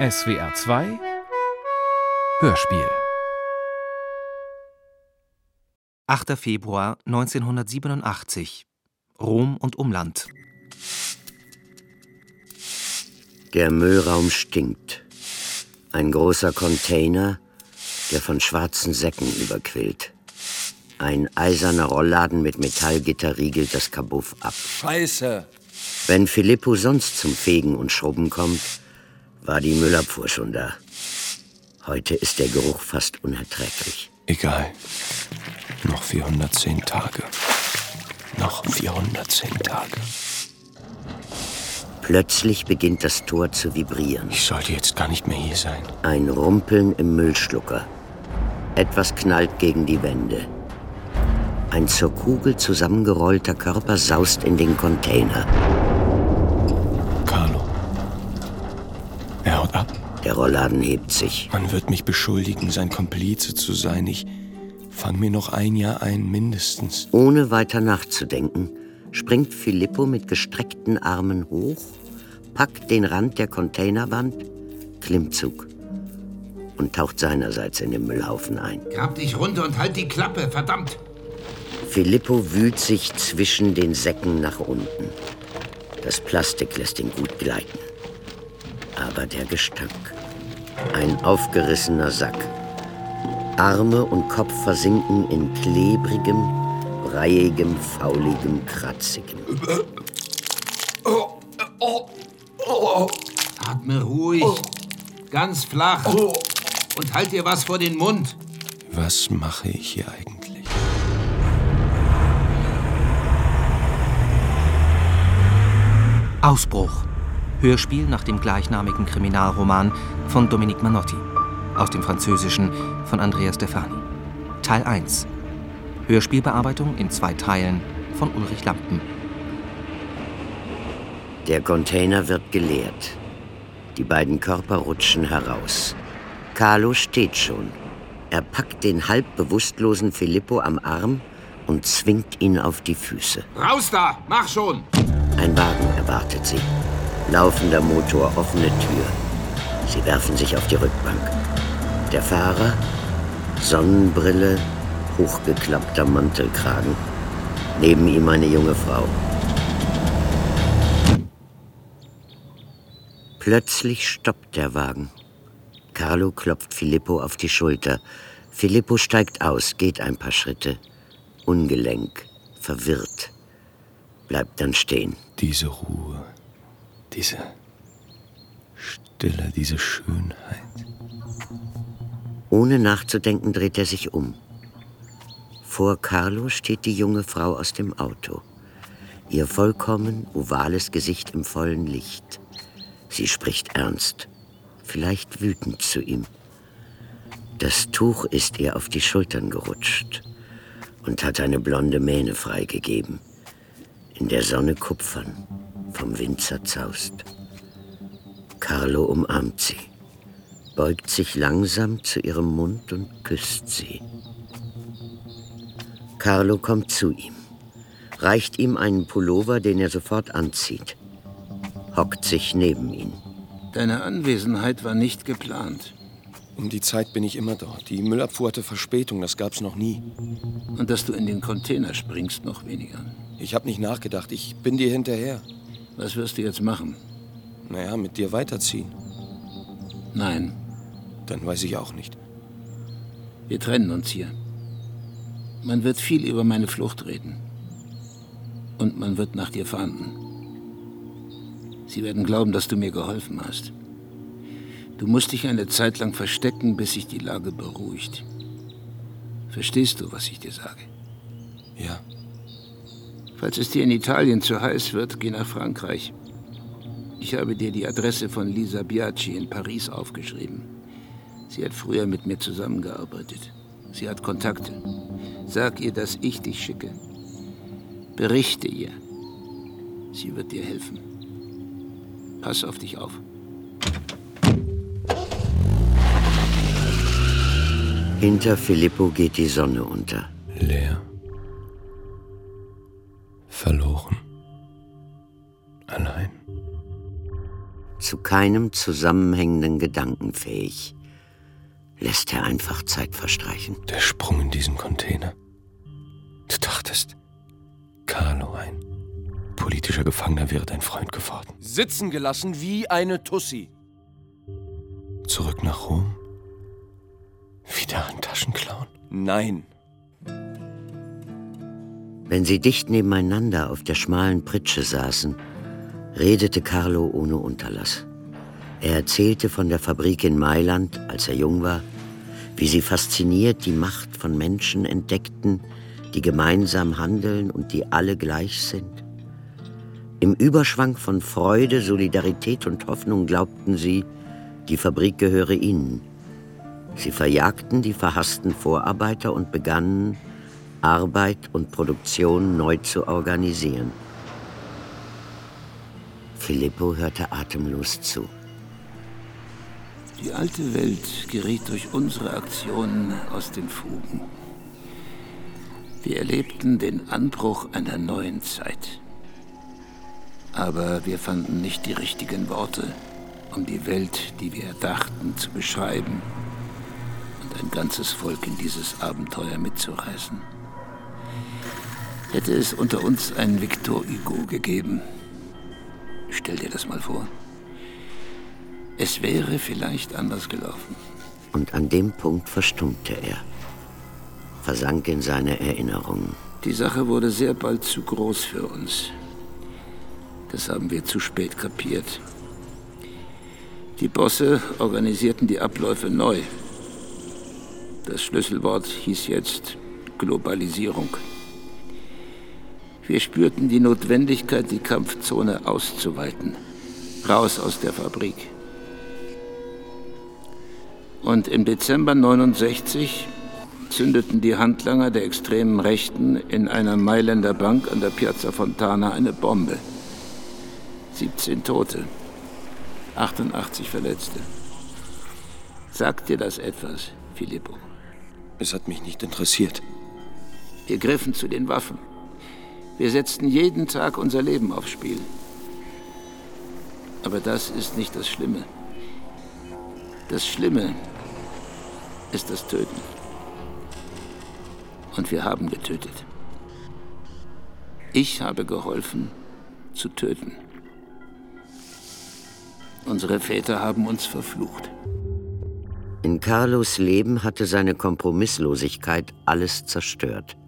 SWR 2 Hörspiel 8. Februar 1987 Rom und Umland Der Müllraum stinkt. Ein großer Container, der von schwarzen Säcken überquillt. Ein eiserner Rollladen mit Metallgitter riegelt das Kabuff ab. Scheiße! Wenn Filippo sonst zum Fegen und Schrubben kommt, war die Müllabfuhr schon da. Heute ist der Geruch fast unerträglich. Egal. Noch 410 Tage. Noch 410 Tage. Plötzlich beginnt das Tor zu vibrieren. Ich sollte jetzt gar nicht mehr hier sein. Ein Rumpeln im Müllschlucker. Etwas knallt gegen die Wände. Ein zur Kugel zusammengerollter Körper saust in den Container. Carlo. Er haut ab. Der Rollladen hebt sich. Man wird mich beschuldigen, sein Komplize zu sein. Ich fang mir noch ein Jahr ein, mindestens. Ohne weiter nachzudenken, springt Filippo mit gestreckten Armen hoch, packt den Rand der Containerwand, Klimmzug und taucht seinerseits in den Müllhaufen ein. Grab dich runter und halt die Klappe, verdammt! Filippo wühlt sich zwischen den Säcken nach unten. Das Plastik lässt ihn gut gleiten. Aber der Gestank. Ein aufgerissener Sack. Arme und Kopf versinken in klebrigem, breiigem, fauligem, kratzigem. Atme ruhig, ganz flach und halt dir was vor den Mund. Was mache ich hier eigentlich? Ausbruch. Hörspiel nach dem gleichnamigen Kriminalroman von Dominique Manotti. Aus dem Französischen von Andrea Stefani. Teil 1. Hörspielbearbeitung in zwei Teilen von Ulrich Lampen. Der Container wird geleert. Die beiden Körper rutschen heraus. Carlo steht schon. Er packt den halb bewusstlosen Filippo am Arm und zwingt ihn auf die Füße. Raus da, mach schon! Ein Wagen erwartet sie. Laufender Motor, offene Tür. Sie werfen sich auf die Rückbank. Der Fahrer, Sonnenbrille, hochgeklappter Mantelkragen. Neben ihm eine junge Frau. Plötzlich stoppt der Wagen. Carlo klopft Filippo auf die Schulter. Filippo steigt aus, geht ein paar Schritte. Ungelenk, verwirrt. Bleibt dann stehen. Diese Ruhe, diese Stille, diese Schönheit. Ohne nachzudenken dreht er sich um. Vor Carlo steht die junge Frau aus dem Auto. Ihr vollkommen ovales Gesicht im vollen Licht. Sie spricht ernst, vielleicht wütend zu ihm. Das Tuch ist ihr auf die Schultern gerutscht und hat eine blonde Mähne freigegeben. In der Sonne kupfern, vom Wind zerzaust. Carlo umarmt sie, beugt sich langsam zu ihrem Mund und küsst sie. Carlo kommt zu ihm, reicht ihm einen Pullover, den er sofort anzieht, hockt sich neben ihn. Deine Anwesenheit war nicht geplant. Um die Zeit bin ich immer dort. Die Müllabfuhr hatte Verspätung, das gab's noch nie. Und dass du in den Container springst, noch weniger. Ich habe nicht nachgedacht, ich bin dir hinterher. Was wirst du jetzt machen? Naja, mit dir weiterziehen. Nein, Dann weiß ich auch nicht. wir trennen uns hier. Man wird viel über meine Flucht reden. Und man wird nach dir fahnden. Sie werden glauben, dass du mir geholfen hast. Du musst dich eine Zeit lang verstecken, bis sich die Lage beruhigt. Verstehst du, was ich dir sage? Ja, Falls es dir in Italien zu heiß wird, geh nach Frankreich. Ich habe dir die Adresse von Lisa Biaggi in Paris aufgeschrieben. Sie hat früher mit mir zusammengearbeitet. Sie hat Kontakte. Sag ihr, dass ich dich schicke. Berichte ihr. Sie wird dir helfen. Pass auf dich auf. Hinter Filippo geht die Sonne unter. leer. Verloren. Allein. Zu keinem zusammenhängenden Gedanken fähig, lässt er einfach Zeit verstreichen. Der Sprung in diesen Container. Du dachtest, Carlo, ein politischer Gefangener, wäre dein Freund geworden. Sitzen gelassen wie eine Tussi. Zurück nach Rom? Wieder ein Taschenclown? Nein. Wenn sie dicht nebeneinander auf der schmalen Pritsche saßen, redete Carlo ohne Unterlass. Er erzählte von der Fabrik in Mailand, als er jung war, wie sie fasziniert die Macht von Menschen entdeckten, die gemeinsam handeln und die alle gleich sind. Im Überschwang von Freude, Solidarität und Hoffnung glaubten sie, die Fabrik gehöre ihnen. Sie verjagten die verhassten Vorarbeiter und begannen, Arbeit und Produktion neu zu organisieren. Filippo hörte atemlos zu. Die alte Welt geriet durch unsere Aktionen aus den Fugen. Wir erlebten den Anbruch einer neuen Zeit. Aber wir fanden nicht die richtigen Worte, um die Welt, die wir erdachten, zu beschreiben und ein ganzes Volk in dieses Abenteuer mitzureißen. Hätte es unter uns einen Victor Hugo gegeben, stell dir das mal vor. Es wäre vielleicht anders gelaufen. Und an dem Punkt verstummte er, versank in seine Erinnerungen. Die Sache wurde sehr bald zu groß für uns. Das haben wir zu spät kapiert. Die Bosse organisierten die Abläufe neu. Das Schlüsselwort hieß jetzt Globalisierung. Wir spürten die Notwendigkeit, die Kampfzone auszuweiten. Raus aus der Fabrik. Und im Dezember 69 zündeten die Handlanger der extremen Rechten in einer Mailänder Bank an der Piazza Fontana eine Bombe. 17 Tote, 88 Verletzte. Sagt dir das etwas, Filippo? Es hat mich nicht interessiert. Wir griffen zu den Waffen. Wir setzten jeden Tag unser Leben aufs Spiel. Aber das ist nicht das Schlimme. Das Schlimme ist das Töten. Und wir haben getötet. Ich habe geholfen zu töten. Unsere Väter haben uns verflucht. In Carlos Leben hatte seine Kompromisslosigkeit alles zerstört.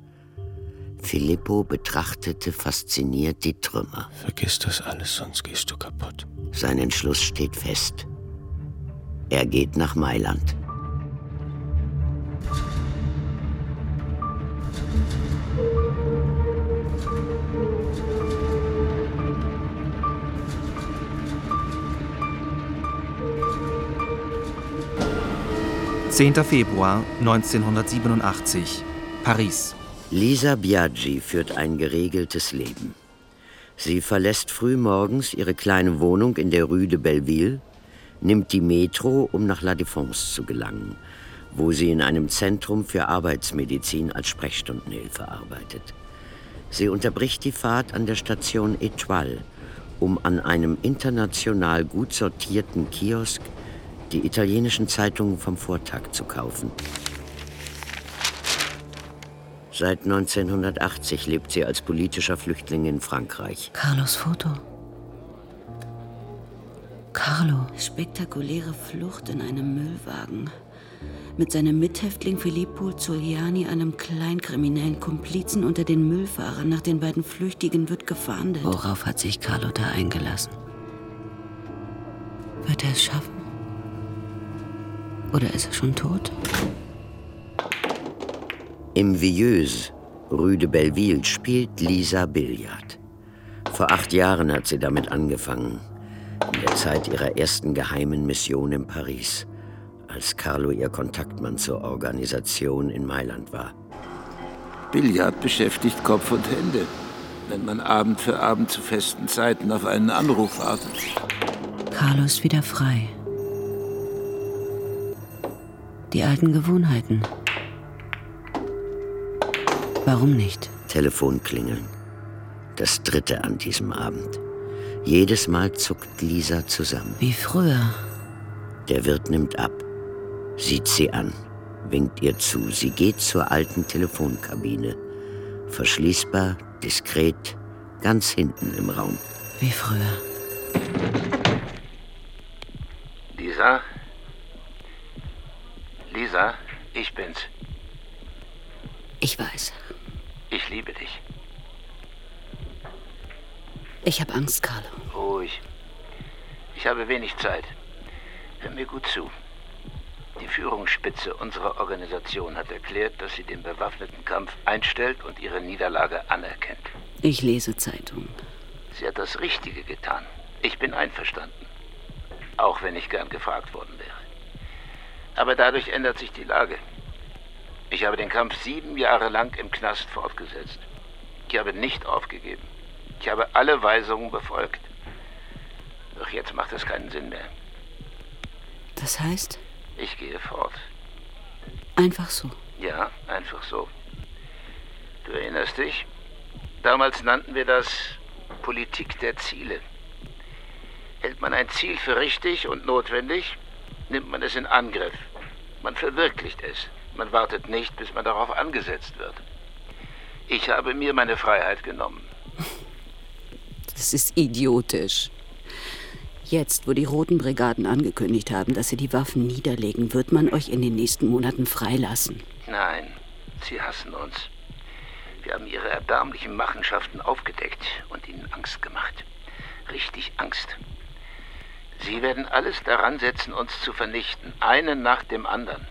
Filippo betrachtete fasziniert die Trümmer. Vergiss das alles, sonst gehst du kaputt. Sein Entschluss steht fest. Er geht nach Mailand. Zehnter Februar 1987, Paris. Lisa Biaggi führt ein geregeltes Leben. Sie verlässt frühmorgens ihre kleine Wohnung in der Rue de Belleville, nimmt die Metro, um nach La Défense zu gelangen, wo sie in einem Zentrum für Arbeitsmedizin als Sprechstundenhilfe arbeitet. Sie unterbricht die Fahrt an der Station Etoile, um an einem international gut sortierten Kiosk die italienischen Zeitungen vom Vortag zu kaufen. Seit 1980 lebt sie als politischer Flüchtling in Frankreich. Carlos Foto. Carlo. Spektakuläre Flucht in einem Müllwagen. Mit seinem Mithäftling Filippo Zuliani, einem kleinkriminellen Komplizen unter den Müllfahrern. Nach den beiden Flüchtigen wird gefahndet. Worauf hat sich Carlo da eingelassen? Wird er es schaffen? Oder ist er schon tot? Im Vieuse, Rue de Belleville, spielt Lisa Billard. Vor acht Jahren hat sie damit angefangen. In der Zeit ihrer ersten geheimen Mission in Paris, als Carlo ihr Kontaktmann zur Organisation in Mailand war. Billard beschäftigt Kopf und Hände, wenn man Abend für Abend zu festen Zeiten auf einen Anruf wartet. Carlo ist wieder frei. Die alten Gewohnheiten. Warum nicht? Telefonklingeln. Das dritte an diesem Abend. Jedes Mal zuckt Lisa zusammen. Wie früher. Der Wirt nimmt ab, sieht sie an, winkt ihr zu. Sie geht zur alten Telefonkabine. Verschließbar, diskret, ganz hinten im Raum. Wie früher. Lisa? Lisa, ich bin's. Ich weiß. Ich liebe dich. Ich habe Angst, Carlo. Ruhig. Ich habe wenig Zeit. Hör mir gut zu. Die Führungsspitze unserer Organisation hat erklärt, dass sie den bewaffneten Kampf einstellt und ihre Niederlage anerkennt. Ich lese Zeitungen. Sie hat das Richtige getan. Ich bin einverstanden. Auch wenn ich gern gefragt worden wäre. Aber dadurch ändert sich die Lage. Ich habe den Kampf sieben Jahre lang im Knast fortgesetzt. Ich habe nicht aufgegeben. Ich habe alle Weisungen befolgt. Doch jetzt macht es keinen Sinn mehr. Das heißt? Ich gehe fort. Einfach so. Ja, einfach so. Du erinnerst dich? Damals nannten wir das Politik der Ziele. Hält man ein Ziel für richtig und notwendig, nimmt man es in Angriff. Man verwirklicht es. Man wartet nicht, bis man darauf angesetzt wird. Ich habe mir meine Freiheit genommen. Das ist idiotisch. Jetzt, wo die Roten Brigaden angekündigt haben, dass sie die Waffen niederlegen, wird man euch in den nächsten Monaten freilassen. Nein, sie hassen uns. Wir haben ihre erbärmlichen Machenschaften aufgedeckt und ihnen Angst gemacht. Richtig Angst. Sie werden alles daran setzen, uns zu vernichten, einen nach dem anderen.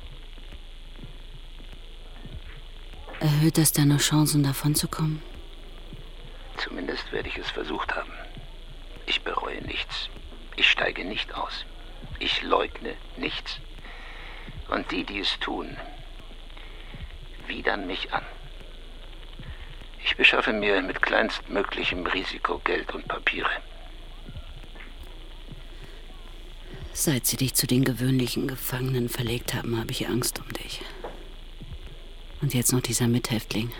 Erhöht das deine Chancen, davonzukommen? Zumindest werde ich es versucht haben. Ich bereue nichts. Ich steige nicht aus. Ich leugne nichts. Und die, die es tun, widern mich an. Ich beschaffe mir mit kleinstmöglichem Risiko Geld und Papiere. Seit sie dich zu den gewöhnlichen Gefangenen verlegt haben, habe ich Angst um dich. Und jetzt noch dieser Mithäftling.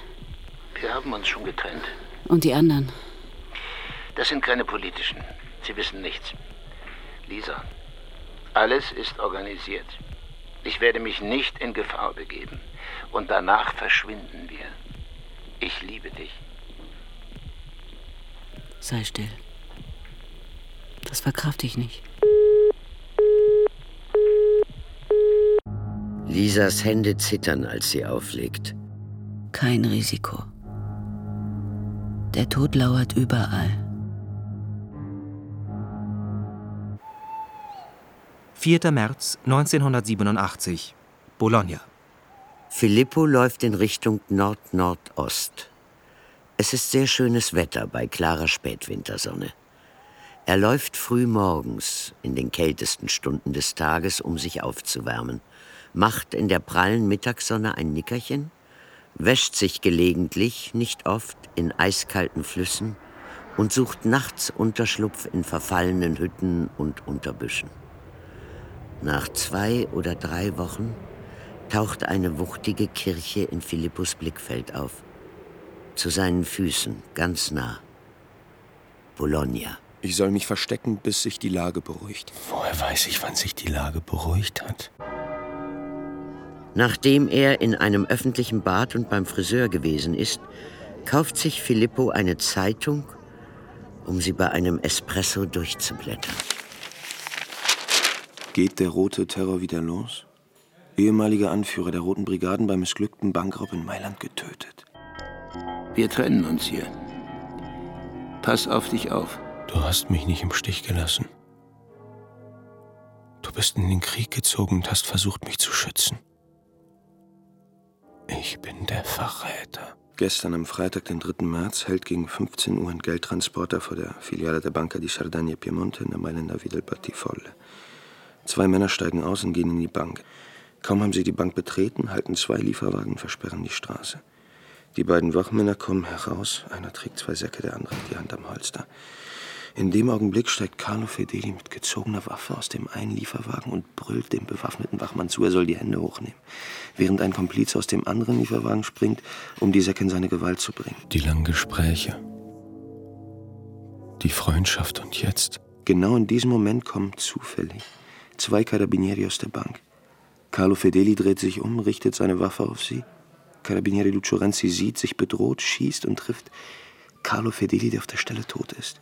Wir haben uns schon getrennt. Und die anderen? Das sind keine politischen. Sie wissen nichts. Lisa, alles ist organisiert. Ich werde mich nicht in Gefahr begeben. Und danach verschwinden wir. Ich liebe dich. Sei still. Das verkraft ich nicht. Lisas Hände zittern, als sie auflegt. Kein Risiko. Der Tod lauert überall. 4. März 1987, Bologna. Filippo läuft in Richtung Nord-Nordost. Es ist sehr schönes Wetter bei klarer Spätwintersonne. Er läuft früh morgens in den kältesten Stunden des Tages, um sich aufzuwärmen, macht in der prallen Mittagssonne ein Nickerchen, wäscht sich gelegentlich, nicht oft, in eiskalten Flüssen und sucht nachts Unterschlupf in verfallenen Hütten und Unterbüschen. Nach zwei oder drei Wochen taucht eine wuchtige Kirche in Philippus Blickfeld auf. Zu seinen Füßen, ganz nah. Bologna. Ich soll mich verstecken, bis sich die Lage beruhigt. Woher weiß ich, wann sich die Lage beruhigt hat? Nachdem er in einem öffentlichen Bad und beim Friseur gewesen ist, kauft sich Filippo eine Zeitung, um sie bei einem Espresso durchzublättern. Geht der rote Terror wieder los? Ehemaliger Anführer der Roten Brigaden beim missglückten Bankraub in Mailand getötet. Wir trennen uns hier. Pass auf dich auf. Du hast mich nicht im Stich gelassen. Du bist in den Krieg gezogen und hast versucht, mich zu schützen. Ich bin der Verräter. Gestern am Freitag, den 3. März, hält gegen 15 Uhr ein Geldtransporter vor der Filiale der Banca di Sardegna Piemonte in der Mailänder Via del Battifolle. Zwei Männer steigen aus und gehen in die Bank. Kaum haben sie die Bank betreten, halten zwei Lieferwagen versperren die Straße. Die beiden Wachmänner kommen heraus. Einer trägt zwei Säcke, der andere die Hand am Holster. In dem Augenblick steigt Carlo Fedeli mit gezogener Waffe aus dem einen Lieferwagen und brüllt dem bewaffneten Wachmann zu, er soll die Hände hochnehmen. Während ein Komplize aus dem anderen Lieferwagen springt, um die Säcke in seine Gewalt zu bringen. Die langen Gespräche. die Freundschaft und jetzt? Genau in diesem Moment kommen zufällig zwei Carabinieri aus der Bank. Carlo Fedeli dreht sich um, richtet seine Waffe auf sie. Carabinieri Lucio Renzi sieht, sich bedroht, schießt und trifft Carlo Fedeli, der auf der Stelle tot ist.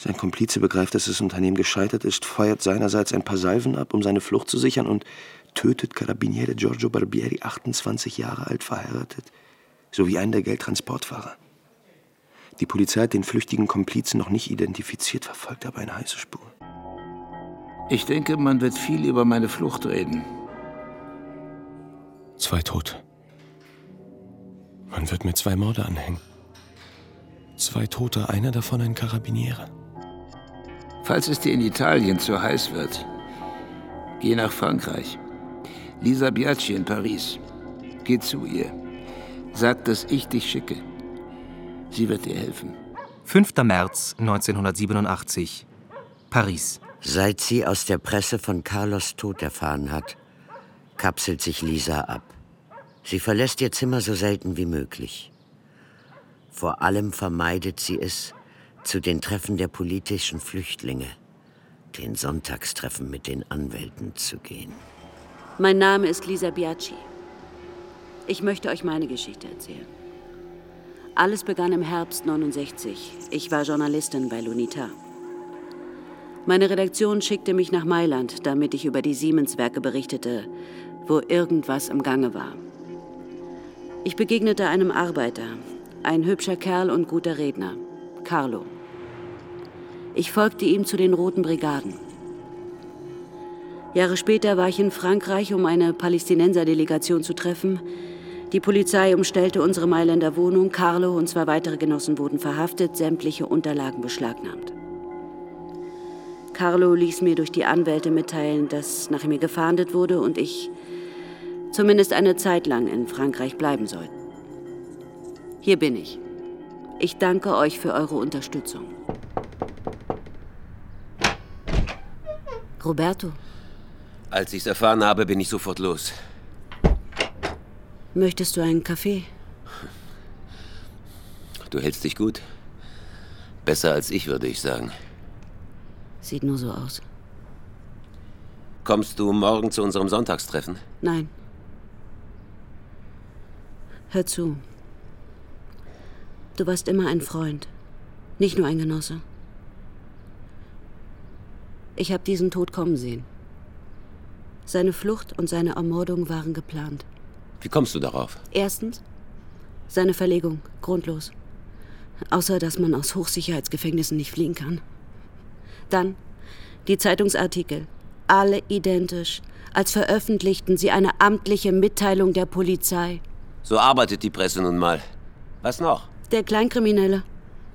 Sein Komplize begreift, dass das Unternehmen gescheitert ist, feuert seinerseits ein paar Salven ab, um seine Flucht zu sichern und tötet Carabiniere Giorgio Barbieri, 28 Jahre alt, verheiratet, sowie einen der Geldtransportfahrer. Die Polizei hat den flüchtigen Komplizen noch nicht identifiziert, verfolgt aber eine heiße Spur. Ich denke, man wird viel über meine Flucht reden. Zwei Tote. Man wird mir zwei Morde anhängen. Zwei Tote, einer davon ein Karabiniere. Falls es dir in Italien zu heiß wird, geh nach Frankreich. Lisa Biaggi in Paris. Geh zu ihr. Sag, dass ich dich schicke. Sie wird dir helfen. 5. März 1987. Paris. Seit sie aus der Presse von Carlos Tod erfahren hat, kapselt sich Lisa ab. Sie verlässt ihr Zimmer so selten wie möglich. Vor allem vermeidet sie es, zu den Treffen der politischen Flüchtlinge, den Sonntagstreffen mit den Anwälten zu gehen. Mein Name ist Lisa Biaggi. Ich möchte euch meine Geschichte erzählen. Alles begann im Herbst 69. Ich war Journalistin bei Lunita. Meine Redaktion schickte mich nach Mailand, damit ich über die Siemens-Werke berichtete, wo irgendwas im Gange war. Ich begegnete einem Arbeiter, ein hübscher Kerl und guter Redner, Carlo. Ich folgte ihm zu den Roten Brigaden. Jahre später war ich in Frankreich, um eine Palästinenser-Delegation zu treffen. Die Polizei umstellte unsere Mailänder Wohnung. Carlo und zwei weitere Genossen wurden verhaftet, sämtliche Unterlagen beschlagnahmt. Carlo ließ mir durch die Anwälte mitteilen, dass nach mir gefahndet wurde und ich zumindest eine Zeit lang in Frankreich bleiben soll. Hier bin ich. Ich danke euch für eure Unterstützung. Roberto, Als ich's erfahren habe, bin ich sofort los. möchtest du einen Kaffee? Du hältst dich gut. Besser als ich, würde ich sagen. Sieht nur so aus. Kommst du morgen zu unserem Sonntagstreffen? Nein. Hör zu. Du warst immer ein Freund, nicht nur ein Genosse. Ich habe diesen Tod kommen sehen. Seine Flucht und seine Ermordung waren geplant. Wie kommst du darauf? Erstens, seine Verlegung, grundlos. Außer dass man aus Hochsicherheitsgefängnissen nicht fliehen kann. Dann die Zeitungsartikel, alle identisch, als veröffentlichten sie eine amtliche Mitteilung der Polizei. So arbeitet die Presse nun mal. Was noch? Der Kleinkriminelle,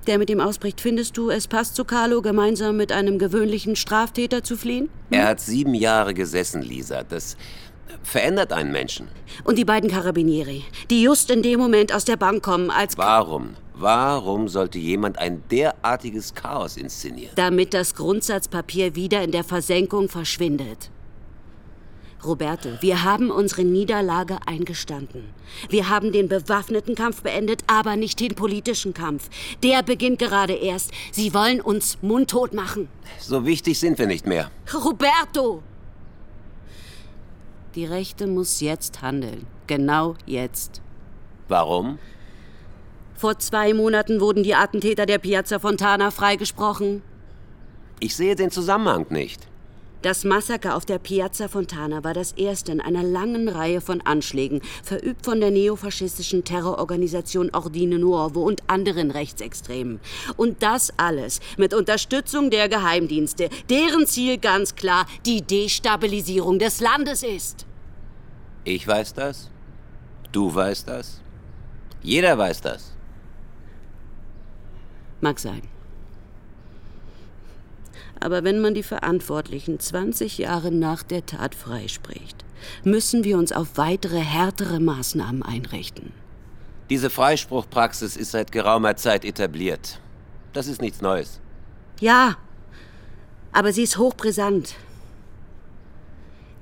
der mit ihm ausbricht, findest du, es passt zu Carlo, gemeinsam mit einem gewöhnlichen Straftäter zu fliehen? Er hat sieben Jahre gesessen, Lisa. Das verändert einen Menschen. Und die beiden Carabinieri, die just in dem Moment aus der Bank kommen, als Warum? Warum sollte jemand ein derartiges Chaos inszenieren? damit das Grundsatzpapier wieder in der Versenkung verschwindet. Roberto, wir haben unsere Niederlage eingestanden. Wir haben den bewaffneten Kampf beendet, aber nicht den politischen Kampf. Der beginnt gerade erst. Sie wollen uns mundtot machen. So wichtig sind wir nicht mehr. Roberto! Die Rechte muss jetzt handeln. Genau jetzt. Warum? Vor zwei Monaten wurden die Attentäter der Piazza Fontana freigesprochen. Ich sehe den Zusammenhang nicht. Das Massaker auf der Piazza Fontana war das erste in einer langen Reihe von Anschlägen, verübt von der neofaschistischen Terrororganisation Ordine Nuovo und anderen Rechtsextremen. Und das alles mit Unterstützung der Geheimdienste, deren Ziel ganz klar die Destabilisierung des Landes ist. Ich weiß das. Du weißt das. Jeder weiß das. Mag sein. Aber wenn man die Verantwortlichen 20 Jahre nach der Tat freispricht, müssen wir uns auf weitere härtere Maßnahmen einrichten. Diese Freispruchpraxis ist seit geraumer Zeit etabliert. Das ist nichts Neues. Ja, aber sie ist hochbrisant.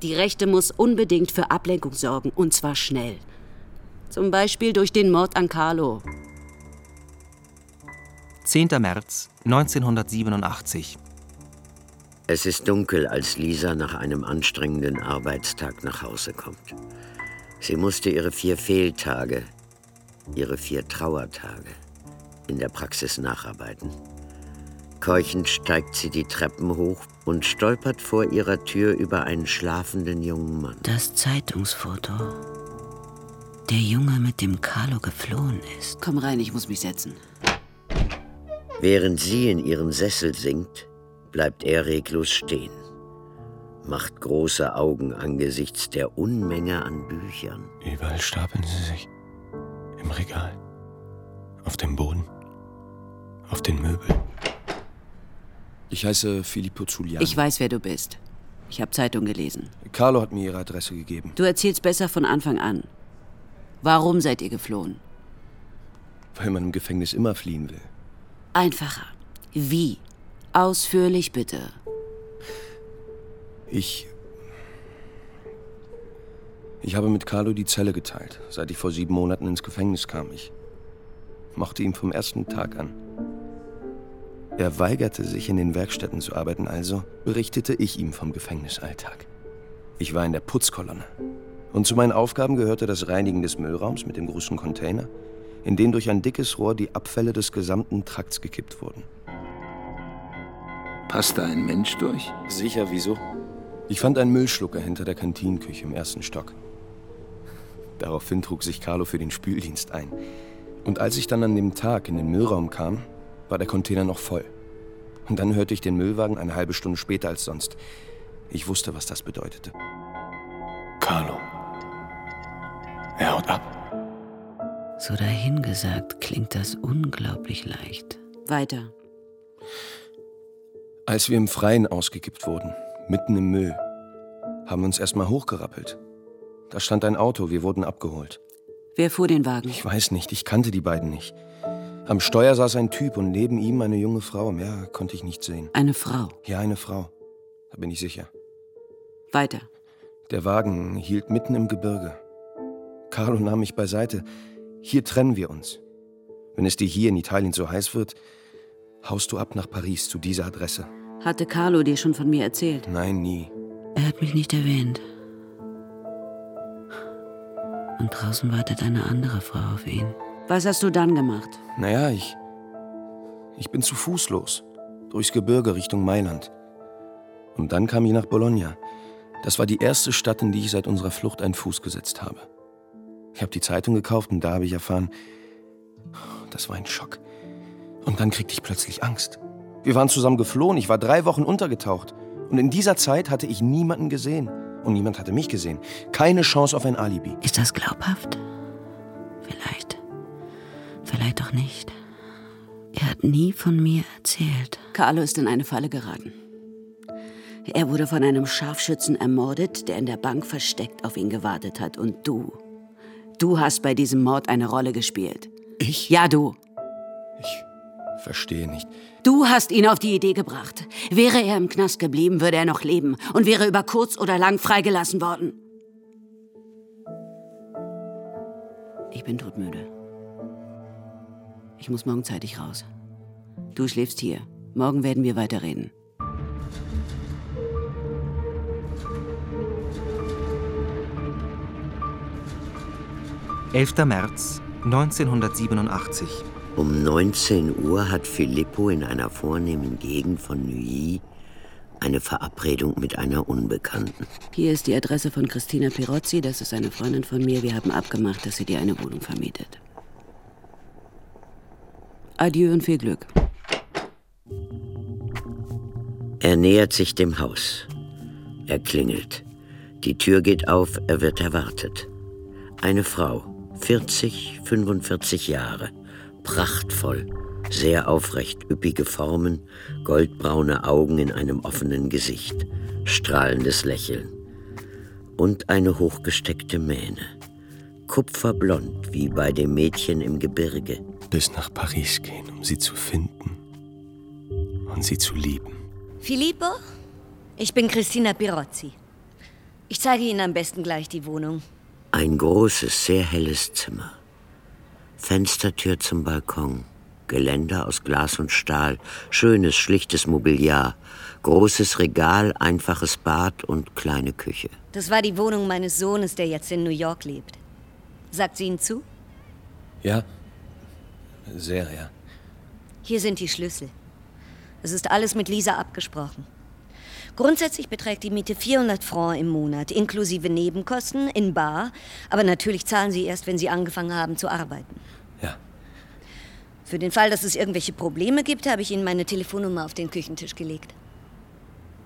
Die Rechte muss unbedingt für Ablenkung sorgen, und zwar schnell. Zum Beispiel durch den Mord an Carlo. 10. März 1987. Es ist dunkel, als Lisa nach einem anstrengenden Arbeitstag nach Hause kommt. Sie musste ihre vier Fehltage, ihre vier Trauertage in der Praxis nacharbeiten. Keuchend steigt sie die Treppen hoch und stolpert vor ihrer Tür über einen schlafenden jungen Mann. Das Zeitungsfoto. Der Junge, mit dem Carlo geflohen ist. Komm rein, ich muss mich setzen. Während sie in ihren Sessel sinkt, bleibt er reglos stehen, macht große Augen angesichts der Unmenge an Büchern. Überall stapeln sie sich. Im Regal. Auf dem Boden. Auf den Möbeln. Ich heiße Filippo Giuliani. Ich weiß, wer du bist. Ich habe Zeitung gelesen. Carlo hat mir ihre Adresse gegeben. Du erzählst besser von Anfang an. Warum seid ihr geflohen? Weil man im Gefängnis immer fliehen will. Einfacher. Wie? Ausführlich bitte. Ich. Ich habe mit Carlo die Zelle geteilt, seit ich vor sieben Monaten ins Gefängnis kam. Ich mochte ihn vom ersten Tag an. Er weigerte sich, in den Werkstätten zu arbeiten, also berichtete ich ihm vom Gefängnisalltag. Ich war in der Putzkolonne. Und zu meinen Aufgaben gehörte das Reinigen des Müllraums mit dem großen Container, in den durch ein dickes Rohr die Abfälle des gesamten Trakts gekippt wurden. Passt da ein Mensch durch? Sicher, wieso? Ich fand einen Müllschlucker hinter der Kantinenküche im ersten Stock. Daraufhin trug sich Carlo für den Spüldienst ein. Und als ich dann an dem Tag in den Müllraum kam, war der Container noch voll. Und dann hörte ich den Müllwagen eine halbe Stunde später als sonst. Ich wusste, was das bedeutete. Carlo. Er haut ab. So dahingesagt klingt das unglaublich leicht. Weiter. Als wir im Freien ausgekippt wurden, mitten im Müll, haben wir uns erstmal hochgerappelt. Da stand ein Auto, wir wurden abgeholt. Wer fuhr den Wagen? Ich weiß nicht, ich kannte die beiden nicht. Am Steuer saß ein Typ und neben ihm eine junge Frau. Mehr konnte ich nicht sehen. Eine Frau. Ja, eine Frau. Da bin ich sicher. Weiter. Der Wagen hielt mitten im Gebirge. Carlo nahm mich beiseite. Hier trennen wir uns. Wenn es dir hier in Italien so heiß wird, haust du ab nach Paris zu dieser Adresse. Hatte Carlo dir schon von mir erzählt? Nein, nie. Er hat mich nicht erwähnt. Und draußen wartet eine andere Frau auf ihn. Was hast du dann gemacht? Naja, ich. Ich bin zu Fuß los. Durchs Gebirge Richtung Mailand. Und dann kam ich nach Bologna. Das war die erste Stadt, in die ich seit unserer Flucht einen Fuß gesetzt habe. Ich habe die Zeitung gekauft und da habe ich erfahren, das war ein Schock. Und dann kriegte ich plötzlich Angst. Wir waren zusammen geflohen, ich war drei Wochen untergetaucht. Und in dieser Zeit hatte ich niemanden gesehen. Und niemand hatte mich gesehen. Keine Chance auf ein Alibi. Ist das glaubhaft? Vielleicht. Vielleicht auch nicht. Er hat nie von mir erzählt. Carlo ist in eine Falle geraten. Er wurde von einem Scharfschützen ermordet, der in der Bank versteckt auf ihn gewartet hat. Und du, du hast bei diesem Mord eine Rolle gespielt. Ich? Ja, du. Ich verstehe nicht. Du hast ihn auf die Idee gebracht. Wäre er im Knast geblieben, würde er noch leben und wäre über kurz oder lang freigelassen worden. Ich bin todmüde. Ich muss morgen zeitig raus. Du schläfst hier. Morgen werden wir weiterreden. Elfter März 1987. Um 19 Uhr hat Filippo in einer vornehmen Gegend von Neuilly eine Verabredung mit einer Unbekannten. Hier ist die Adresse von Christina Pirozzi. Das ist eine Freundin von mir. Wir haben abgemacht, dass sie dir eine Wohnung vermietet. Adieu und viel Glück. Er nähert sich dem Haus. Er klingelt. Die Tür geht auf, er wird erwartet. Eine Frau, 40, 45 Jahre, prachtvoll, sehr aufrecht, üppige Formen, goldbraune Augen in einem offenen Gesicht, strahlendes Lächeln und eine hochgesteckte Mähne, kupferblond wie bei dem Mädchen im Gebirge. Bis nach Paris gehen, um sie zu finden und sie zu lieben. Filippo, ich bin Christina Pirozzi. Ich zeige Ihnen am besten gleich die Wohnung. Ein großes, sehr helles Zimmer. Fenstertür zum Balkon, Geländer aus Glas und Stahl, schönes, schlichtes Mobiliar, großes Regal, einfaches Bad und kleine Küche. Das war die Wohnung meines Sohnes, der jetzt in New York lebt. Sagt sie Ihnen zu? Ja. Sehr, ja. Hier sind die Schlüssel. Es ist alles mit Lisa abgesprochen. Grundsätzlich beträgt die Miete 400 Francs im Monat, inklusive Nebenkosten in Bar. Aber natürlich zahlen Sie erst, wenn Sie angefangen haben zu arbeiten. Ja. Für den Fall, dass es irgendwelche Probleme gibt, habe ich Ihnen meine Telefonnummer auf den Küchentisch gelegt.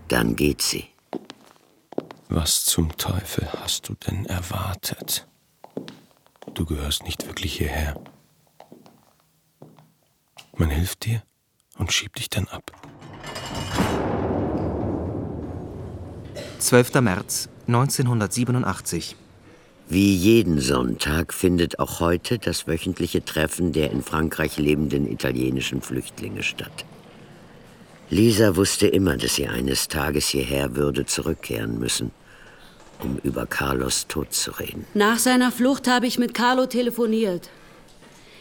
Dann geht sie. Was zum Teufel hast du denn erwartet? Du gehörst nicht wirklich hierher. Man hilft dir und schiebt dich dann ab. 12. März 1987. Wie jeden Sonntag findet auch heute das wöchentliche Treffen der in Frankreich lebenden italienischen Flüchtlinge statt. Lisa wusste immer, dass sie eines Tages hierher würde zurückkehren müssen, um über Carlos Tod zu reden. Nach seiner Flucht habe ich mit Carlo telefoniert.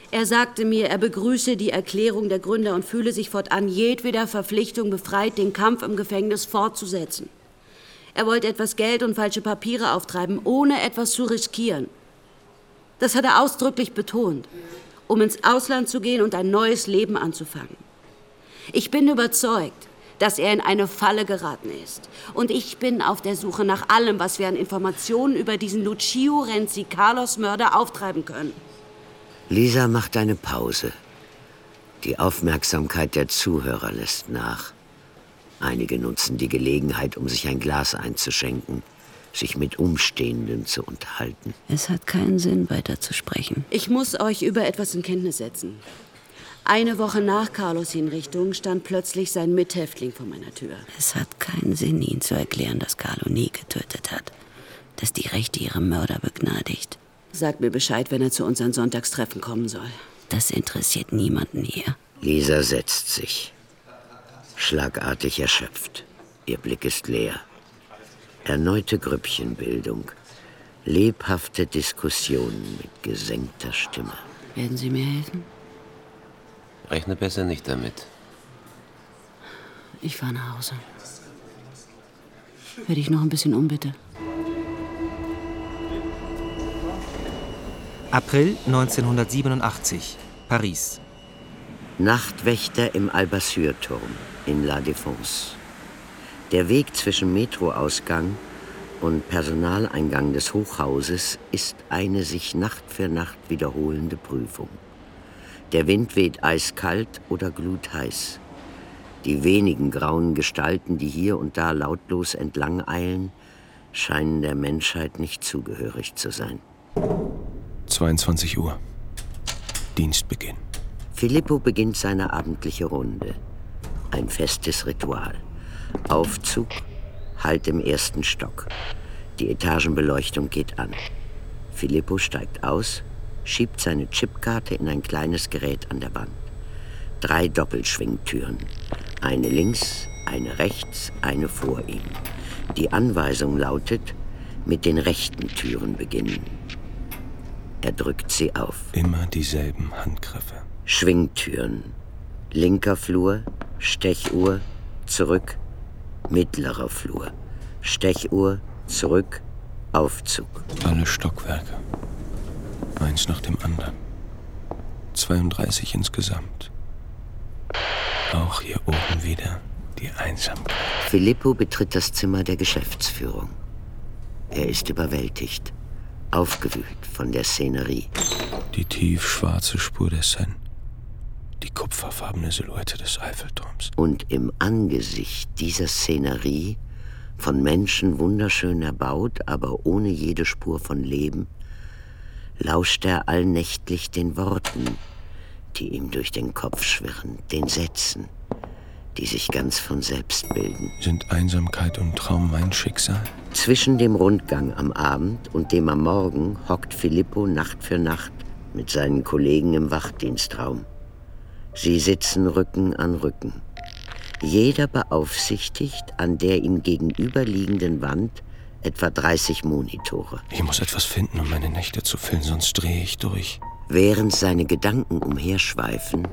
Er sagte mir, er begrüße die Erklärung der Gründer und fühle sich fortan jedweder Verpflichtung befreit, den Kampf im Gefängnis fortzusetzen. Er wollte etwas Geld und falsche Papiere auftreiben, ohne etwas zu riskieren. Das hat er ausdrücklich betont, um ins Ausland zu gehen und ein neues Leben anzufangen. Ich bin überzeugt, dass er in eine Falle geraten ist. Und ich bin auf der Suche nach allem, was wir an Informationen über diesen Lucio Renzi Carlos Mörder auftreiben können. Lisa macht eine Pause. Die Aufmerksamkeit der Zuhörer lässt nach. Einige nutzen die Gelegenheit, um sich ein Glas einzuschenken, sich mit Umstehenden zu unterhalten. Es hat keinen Sinn, weiter zu sprechen. Ich muss euch über etwas in Kenntnis setzen. Eine Woche nach Carlos Hinrichtung stand plötzlich sein Mithäftling vor meiner Tür. Es hat keinen Sinn, ihnen zu erklären, dass Carlo nie getötet hat. Dass die Rechte ihre Mörder begnadigt. Sagt mir Bescheid, wenn er zu unseren Sonntagstreffen kommen soll. Das interessiert niemanden hier. Lisa setzt sich. Schlagartig erschöpft. Ihr Blick ist leer. Erneute Grüppchenbildung. Lebhafte Diskussionen mit gesenkter Stimme. Werden Sie mir helfen? Rechne besser nicht damit. Ich fahre nach Hause. Werde ich noch ein bisschen um, bitte? April 1987, Paris. Nachtwächter im Albassur-Turm in La Défense. Der Weg zwischen Metroausgang und Personaleingang des Hochhauses ist eine sich Nacht für Nacht wiederholende Prüfung. Der Wind weht eiskalt oder glutheiß. Die wenigen grauen Gestalten, die hier und da lautlos entlang eilen, scheinen der Menschheit nicht zugehörig zu sein. 22 Uhr. Dienstbeginn. Filippo beginnt seine abendliche Runde. Ein festes Ritual. Aufzug, Halt im ersten Stock. Die Etagenbeleuchtung geht an. Filippo steigt aus, schiebt seine Chipkarte in ein kleines Gerät an der Wand. Drei Doppelschwingtüren. Eine links, eine rechts, eine vor ihm. Die Anweisung lautet, mit den rechten Türen beginnen. Er drückt sie auf. Immer dieselben Handgriffe. Schwingtüren. Linker Flur, Stechuhr, zurück, mittlerer Flur. Stechuhr, zurück, Aufzug. Alle Stockwerke. Eins nach dem anderen. 32 insgesamt. Auch hier oben wieder die Einsamkeit. Filippo betritt das Zimmer der Geschäftsführung. Er ist überwältigt, aufgewühlt von der Szenerie. Die tiefschwarze Spur der Seine. Die kupferfarbene Silhouette des Eiffelturms. Und im Angesicht dieser Szenerie, von Menschen wunderschön erbaut, aber ohne jede Spur von Leben, lauscht er allnächtlich den Worten, die ihm durch den Kopf schwirren, den Sätzen, die sich ganz von selbst bilden. Sind Einsamkeit und Traum mein Schicksal? Zwischen dem Rundgang am Abend und dem am Morgen hockt Filippo Nacht für Nacht mit seinen Kollegen im Wachdienstraum. Sie sitzen Rücken an Rücken. Jeder beaufsichtigt an der ihm gegenüberliegenden Wand etwa 30 Monitore. Ich muss etwas finden, um meine Nächte zu füllen, sonst drehe ich durch. Während seine Gedanken umherschweifen,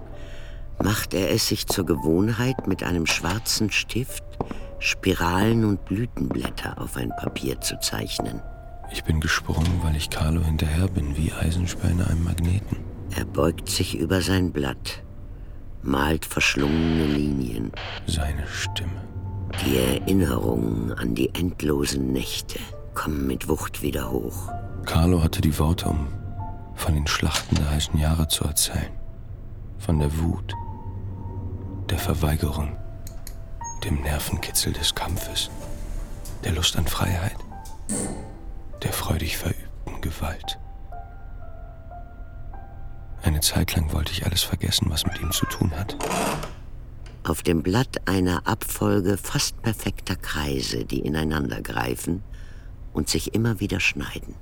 macht er es sich zur Gewohnheit, mit einem schwarzen Stift Spiralen und Blütenblätter auf ein Papier zu zeichnen. Ich bin gesprungen, weil ich Carlo hinterher bin, wie Eisenspäne einem Magneten. Er beugt sich über sein Blatt, malt verschlungene Linien. Seine Stimme. Die Erinnerungen an die endlosen Nächte kommen mit Wucht wieder hoch. Carlo hatte die Worte, um von den Schlachten der heißen Jahre zu erzählen. Von der Wut, der Verweigerung, dem Nervenkitzel des Kampfes, der Lust an Freiheit der freudig verübten Gewalt. Eine Zeit lang wollte ich alles vergessen, was mit ihm zu tun hat. Auf dem Blatt einer Abfolge fast perfekter Kreise, die ineinander greifen und sich immer wieder schneiden.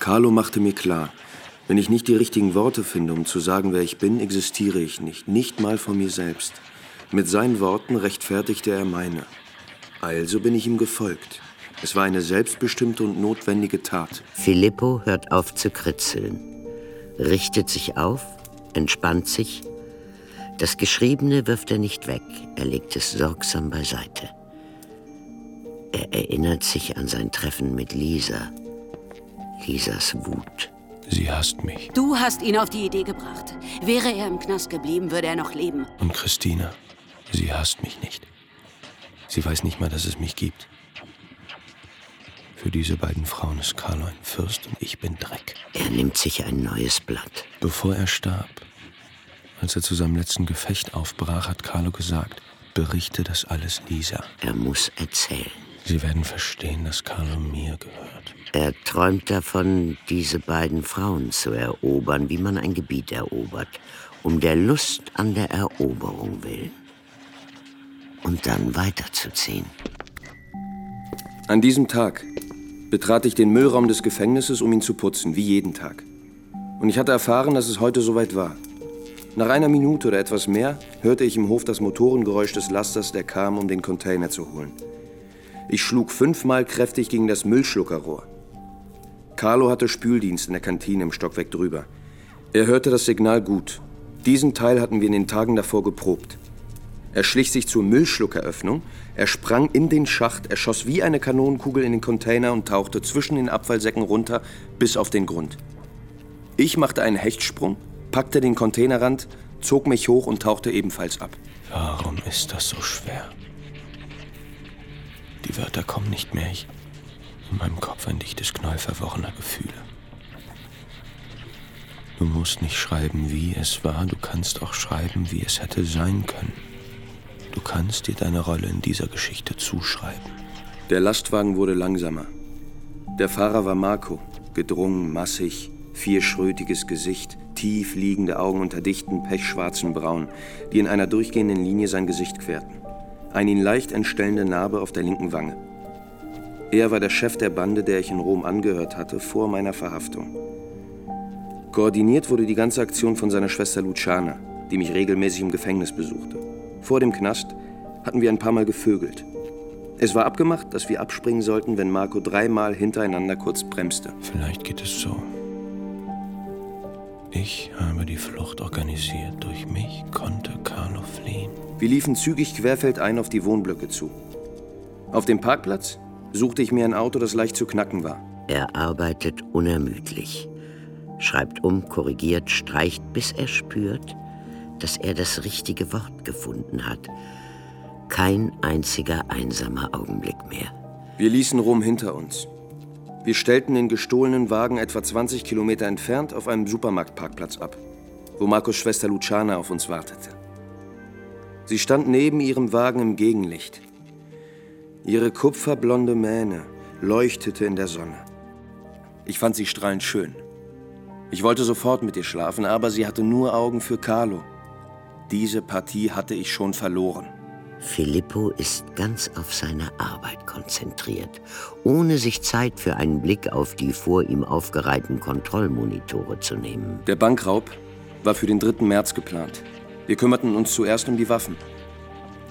Carlo machte mir klar, wenn ich nicht die richtigen Worte finde, um zu sagen, wer ich bin, existiere ich nicht, nicht mal von mir selbst. Mit seinen Worten rechtfertigte er meine. Also bin ich ihm gefolgt. Es war eine selbstbestimmte und notwendige Tat. Filippo hört auf zu kritzeln, richtet sich auf, entspannt sich. Das Geschriebene wirft er nicht weg, er legt es sorgsam beiseite. Er erinnert sich an sein Treffen mit Lisa. Lisas Wut. Sie hasst mich. Du hast ihn auf die Idee gebracht. Wäre er im Knast geblieben, würde er noch leben. Und Christina, sie hasst mich nicht. Sie weiß nicht mal, dass es mich gibt. Für diese beiden Frauen ist Carlo ein Fürst und ich bin Dreck. Er nimmt sich ein neues Blatt. Bevor er starb, als er zu seinem letzten Gefecht aufbrach, hat Carlo gesagt, berichte das alles Lisa. Er muss erzählen. Sie werden verstehen, dass Carlo mir gehört. Er träumt davon, diese beiden Frauen zu erobern, wie man ein Gebiet erobert, um der Lust an der Eroberung willen und dann weiterzuziehen. An diesem Tag betrat ich den Müllraum des Gefängnisses, um ihn zu putzen, wie jeden Tag. Und ich hatte erfahren, dass es heute soweit war. Nach einer Minute oder etwas mehr hörte ich im Hof das Motorengeräusch des Lasters, der kam, um den Container zu holen. Ich schlug fünfmal kräftig gegen das Müllschluckerrohr. Carlo hatte Spüldienst in der Kantine im Stockwerk drüber. Er hörte das Signal gut. Diesen Teil hatten wir in den Tagen davor geprobt. Er schlich sich zur Müllschluckeröffnung, er sprang in den Schacht, er schoss wie eine Kanonenkugel in den Container und tauchte zwischen den Abfallsäcken runter bis auf den Grund. Ich machte einen Hechtsprung, packte den Containerrand, zog mich hoch und tauchte ebenfalls ab. Warum ist das so schwer? Die Wörter kommen nicht mehr. Ich, in meinem Kopf ein dichtes Knäuel verworrener Gefühle. Du musst nicht schreiben, wie es war, du kannst auch schreiben, wie es hätte sein können. Du kannst dir deine Rolle in dieser Geschichte zuschreiben. Der Lastwagen wurde langsamer. Der Fahrer war Marco, gedrungen, massig, vierschrötiges Gesicht, tief liegende Augen unter dichten, pechschwarzen Brauen, die in einer durchgehenden Linie sein Gesicht querten. Eine ihn leicht entstellende Narbe auf der linken Wange. Er war der Chef der Bande, der ich in Rom angehört hatte, vor meiner Verhaftung. Koordiniert wurde die ganze Aktion von seiner Schwester Luciana, die mich regelmäßig im Gefängnis besuchte. Vor dem Knast hatten wir ein paar Mal gevögelt. Es war abgemacht, dass wir abspringen sollten, wenn Marco dreimal hintereinander kurz bremste. Vielleicht geht es so. Ich habe die Flucht organisiert. Durch mich konnte Carlo fliehen. Wir liefen zügig querfeldein auf die Wohnblöcke zu. Auf dem Parkplatz suchte ich mir ein Auto, das leicht zu knacken war. Er arbeitet unermüdlich, schreibt um, korrigiert, streicht, bis er spürt, dass er das richtige Wort gefunden hat. Kein einziger einsamer Augenblick mehr. Wir ließen Rom hinter uns. Wir stellten den gestohlenen Wagen etwa 20 Kilometer entfernt auf einem Supermarktparkplatz ab, wo Marcos Schwester Luciana auf uns wartete. Sie stand neben ihrem Wagen im Gegenlicht. Ihre kupferblonde Mähne leuchtete in der Sonne. Ich fand sie strahlend schön. Ich wollte sofort mit ihr schlafen, aber sie hatte nur Augen für Carlo. Diese Partie hatte ich schon verloren. Filippo ist ganz auf seine Arbeit konzentriert, ohne sich Zeit für einen Blick auf die vor ihm aufgereihten Kontrollmonitore zu nehmen. Der Bankraub war für den 3. März geplant. Wir kümmerten uns zuerst um die Waffen.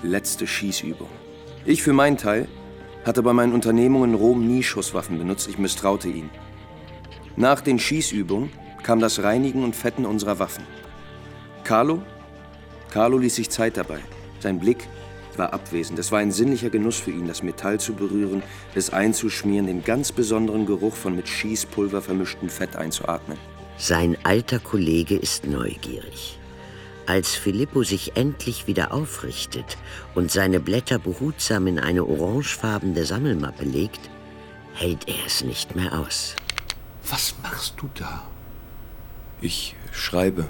Letzte Schießübung. Ich für meinen Teil hatte bei meinen Unternehmungen in Rom nie Schusswaffen benutzt, ich misstraute ihnen. Nach den Schießübungen kam das Reinigen und Fetten unserer Waffen. Carlo? Carlo ließ sich Zeit dabei. Sein Blick war abwesend. Es war ein sinnlicher Genuss für ihn, das Metall zu berühren, es einzuschmieren, den ganz besonderen Geruch von mit Schießpulver vermischtem Fett einzuatmen. Sein alter Kollege ist neugierig. Als Filippo sich endlich wieder aufrichtet und seine Blätter behutsam in eine orangefarbene Sammelmappe legt, hält er es nicht mehr aus. Was machst du da? Ich schreibe.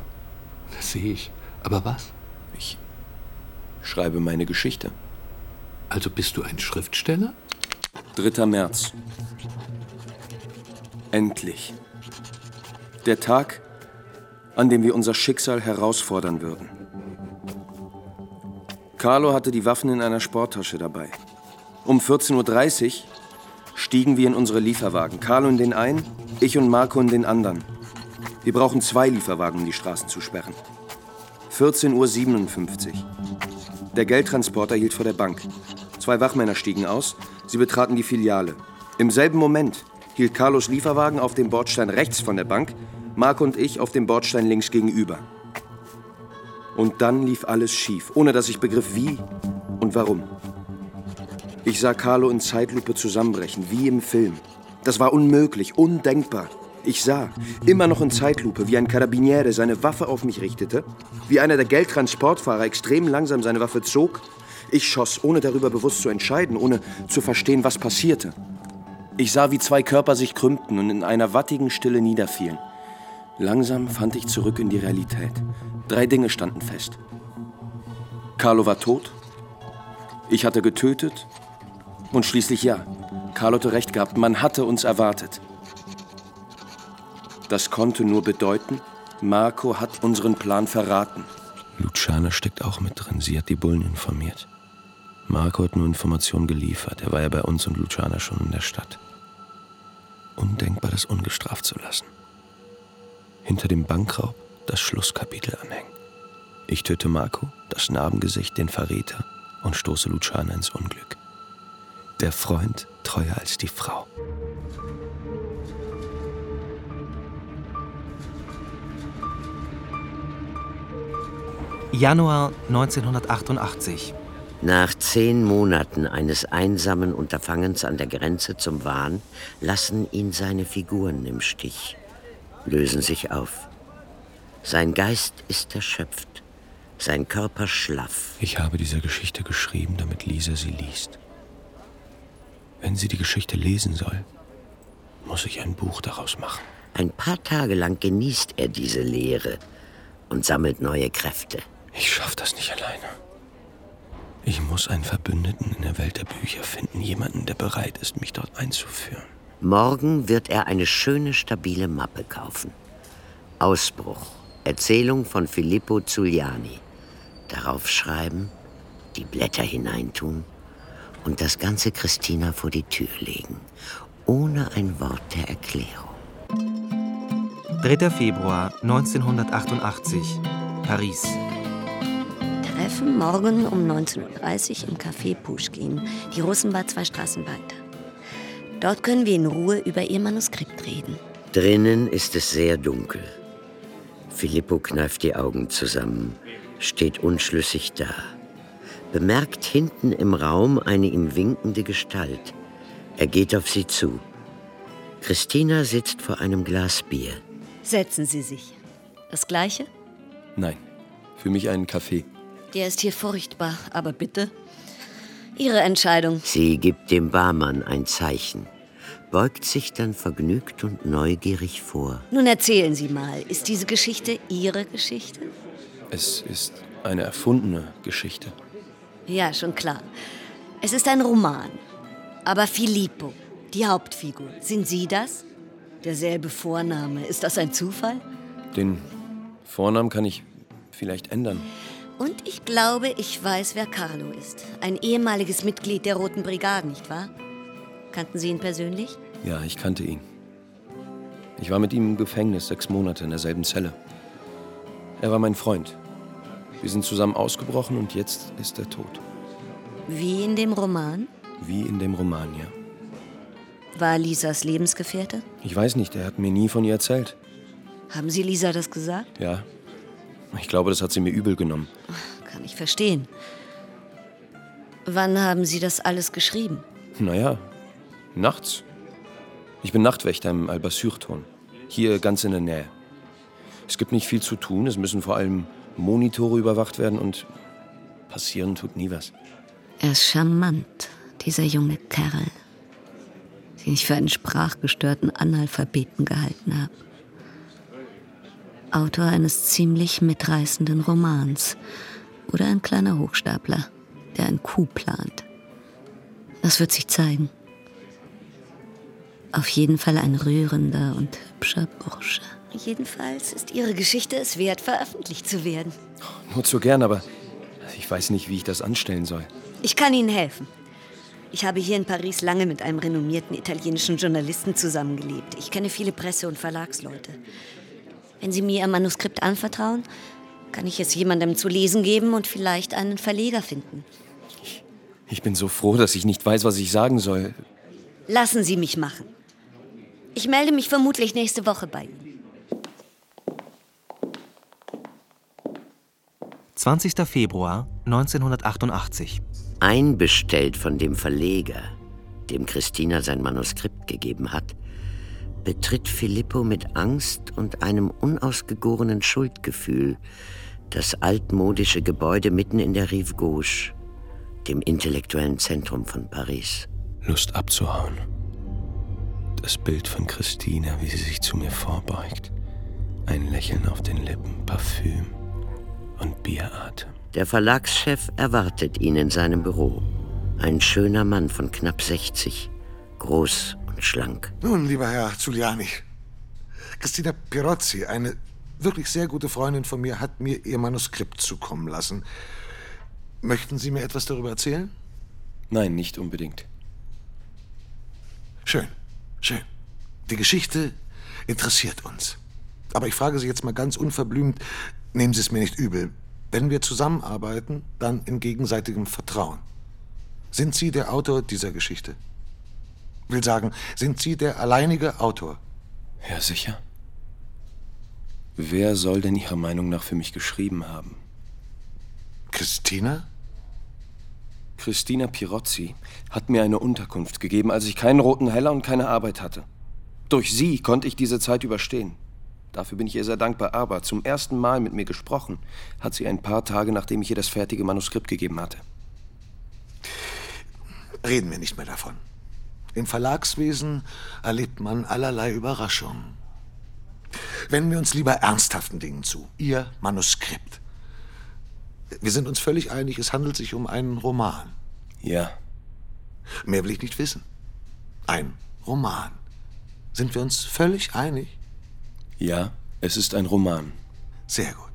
Das sehe ich. Aber was? Ich schreibe meine Geschichte. Also bist du ein Schriftsteller? 3. März. Endlich. Der Tag, an dem wir unser Schicksal herausfordern würden. Carlo hatte die Waffen in einer Sporttasche dabei. Um 14.30 Uhr stiegen wir in unsere Lieferwagen. Carlo in den einen, ich und Marco in den anderen. Wir brauchen zwei Lieferwagen, um die Straßen zu sperren. 14.57 Uhr. Der Geldtransporter hielt vor der Bank. Zwei Wachmänner stiegen aus. Sie betraten die Filiale. Im selben Moment hielt Carlos Lieferwagen auf dem Bordstein rechts von der Bank, Marco und ich auf dem Bordstein links gegenüber. Und dann lief alles schief, ohne dass ich begriff, wie und warum. Ich sah Carlo in Zeitlupe zusammenbrechen, wie im Film. Das war unmöglich, undenkbar. Ich sah, immer noch in Zeitlupe, wie ein Karabiniere seine Waffe auf mich richtete, wie einer der Geldtransportfahrer extrem langsam seine Waffe zog. Ich schoss, ohne darüber bewusst zu entscheiden, ohne zu verstehen, was passierte. Ich sah, wie zwei Körper sich krümmten und in einer wattigen Stille niederfielen. Langsam fand ich zurück in die Realität. Drei Dinge standen fest. Carlo war tot, ich hatte getötet und schließlich ja, Carlo hatte recht gehabt, man hatte uns erwartet. Das konnte nur bedeuten, Marco hat unseren Plan verraten. Luciana steckt auch mit drin. Sie hat die Bullen informiert. Marco hat nur Informationen geliefert. Er war ja bei uns und Luciana schon in der Stadt. Undenkbar, das ungestraft zu lassen. Hinter dem Bankraub das Schlusskapitel anhängen. Ich töte Marco, das Narbengesicht, den Verräter und stoße Luciana ins Unglück. Der Freund treuer als die Frau. Januar 1988. Nach zehn Monaten eines einsamen Unterfangens an der Grenze zum Wahn lassen ihn seine Figuren im Stich, lösen sich auf. Sein Geist ist erschöpft, sein Körper schlaff. Ich habe diese Geschichte geschrieben, damit Lisa sie liest. Wenn sie die Geschichte lesen soll, muss ich ein Buch daraus machen. Ein paar Tage lang genießt er diese Lehre und sammelt neue Kräfte. Ich schaff das nicht alleine. Ich muss einen Verbündeten in der Welt der Bücher finden, jemanden, der bereit ist, mich dort einzuführen. Morgen wird er eine schöne, stabile Mappe kaufen. Ausbruch. Erzählung von Filippo Zuliani. Darauf schreiben, die Blätter hineintun und das ganze Christina vor die Tür legen, ohne ein Wort der Erklärung. 3. Februar 1988, Paris. Treffen morgen um 19.30 Uhr im Café Pushkin. Die Russen war zwei Straßen weiter. Dort können wir in Ruhe über ihr Manuskript reden. Drinnen ist es sehr dunkel. Filippo kneift die Augen zusammen, steht unschlüssig da, bemerkt hinten im Raum eine ihm winkende Gestalt. Er geht auf sie zu. Christina sitzt vor einem Glas Bier. Setzen Sie sich. Das Gleiche? Nein, für mich einen Kaffee. Der ist hier furchtbar, aber bitte. Ihre Entscheidung. Sie gibt dem Barmann ein Zeichen, beugt sich dann vergnügt und neugierig vor. Nun erzählen Sie mal, ist diese Geschichte Ihre Geschichte? Es ist eine erfundene Geschichte. Ja, schon klar. Es ist ein Roman. Aber Filippo, die Hauptfigur, sind Sie das? Derselbe Vorname. Ist das ein Zufall? Den Vornamen kann ich vielleicht ändern. Und ich glaube, ich weiß, wer Carlo ist. Ein ehemaliges Mitglied der Roten Brigade, nicht wahr? Kannten Sie ihn persönlich? Ja, ich kannte ihn. Ich war mit ihm im Gefängnis sechs Monate in derselben Zelle. Er war mein Freund. Wir sind zusammen ausgebrochen und jetzt ist er tot. Wie in dem Roman? Wie in dem Roman, ja. War Lisas Lebensgefährte? Ich weiß nicht, er hat mir nie von ihr erzählt. Haben Sie Lisa das gesagt? Ja. Ich glaube, das hat sie mir übel genommen. Kann ich verstehen. Wann haben Sie das alles geschrieben? Naja, nachts. Ich bin Nachtwächter im Albassurton. Hier ganz in der Nähe. Es gibt nicht viel zu tun. Es müssen vor allem Monitore überwacht werden und passieren tut nie was. Er ist charmant, dieser junge Kerl, den ich für einen sprachgestörten Analphabeten gehalten habe. Autor eines ziemlich mitreißenden Romans oder ein kleiner Hochstapler, der ein Coup plant. Das wird sich zeigen. Auf jeden Fall ein rührender und hübscher Bursche. Jedenfalls ist Ihre Geschichte es wert, veröffentlicht zu werden. Nur zu gern, aber ich weiß nicht, wie ich das anstellen soll. Ich kann Ihnen helfen. Ich habe hier in Paris lange mit einem renommierten italienischen Journalisten zusammengelebt. Ich kenne viele Presse- und Verlagsleute. Wenn Sie mir Ihr Manuskript anvertrauen, kann ich es jemandem zu lesen geben und vielleicht einen Verleger finden. Ich bin so froh, dass ich nicht weiß, was ich sagen soll. Lassen Sie mich machen. Ich melde mich vermutlich nächste Woche bei Ihnen. 20. Februar 1988. Einbestellt von dem Verleger, dem Christina sein Manuskript gegeben hat, betritt Filippo mit Angst und einem unausgegorenen Schuldgefühl das altmodische Gebäude mitten in der Rive Gauche, dem intellektuellen Zentrum von Paris. Lust abzuhauen. Das Bild von Christina, wie sie sich zu mir vorbeugt. Ein Lächeln auf den Lippen, Parfüm und Bieratem. Der Verlagschef erwartet ihn in seinem Büro. Ein schöner Mann von knapp 60, groß und schlank. Nun, lieber Herr Giuliani, Christina Pirozzi, eine wirklich sehr gute Freundin von mir, hat mir ihr Manuskript zukommen lassen. Möchten Sie mir etwas darüber erzählen? Nein, nicht unbedingt. Schön, schön. Die Geschichte interessiert uns. Aber ich frage Sie jetzt mal ganz unverblümt, nehmen Sie es mir nicht übel. Wenn wir zusammenarbeiten, dann in gegenseitigem Vertrauen. Sind Sie der Autor dieser Geschichte? Will sagen, sind Sie der alleinige Autor? Ja, sicher. Wer soll denn Ihrer Meinung nach für mich geschrieben haben? Christina? Christina Pirozzi hat mir eine Unterkunft gegeben, als ich keinen roten Heller und keine Arbeit hatte. Durch sie konnte ich diese Zeit überstehen. Dafür bin ich ihr sehr dankbar, aber zum ersten Mal mit mir gesprochen hat sie ein paar Tage, nachdem ich ihr das fertige Manuskript gegeben hatte. Reden wir nicht mehr davon. Im Verlagswesen erlebt man allerlei Überraschungen. Wenden wir uns lieber ernsthaften Dingen zu. Ihr Manuskript. Wir sind uns völlig einig, es handelt sich um einen Roman. Ja. Mehr will ich nicht wissen. Ein Roman. Sind wir uns völlig einig? Ja, es ist ein Roman. Sehr gut.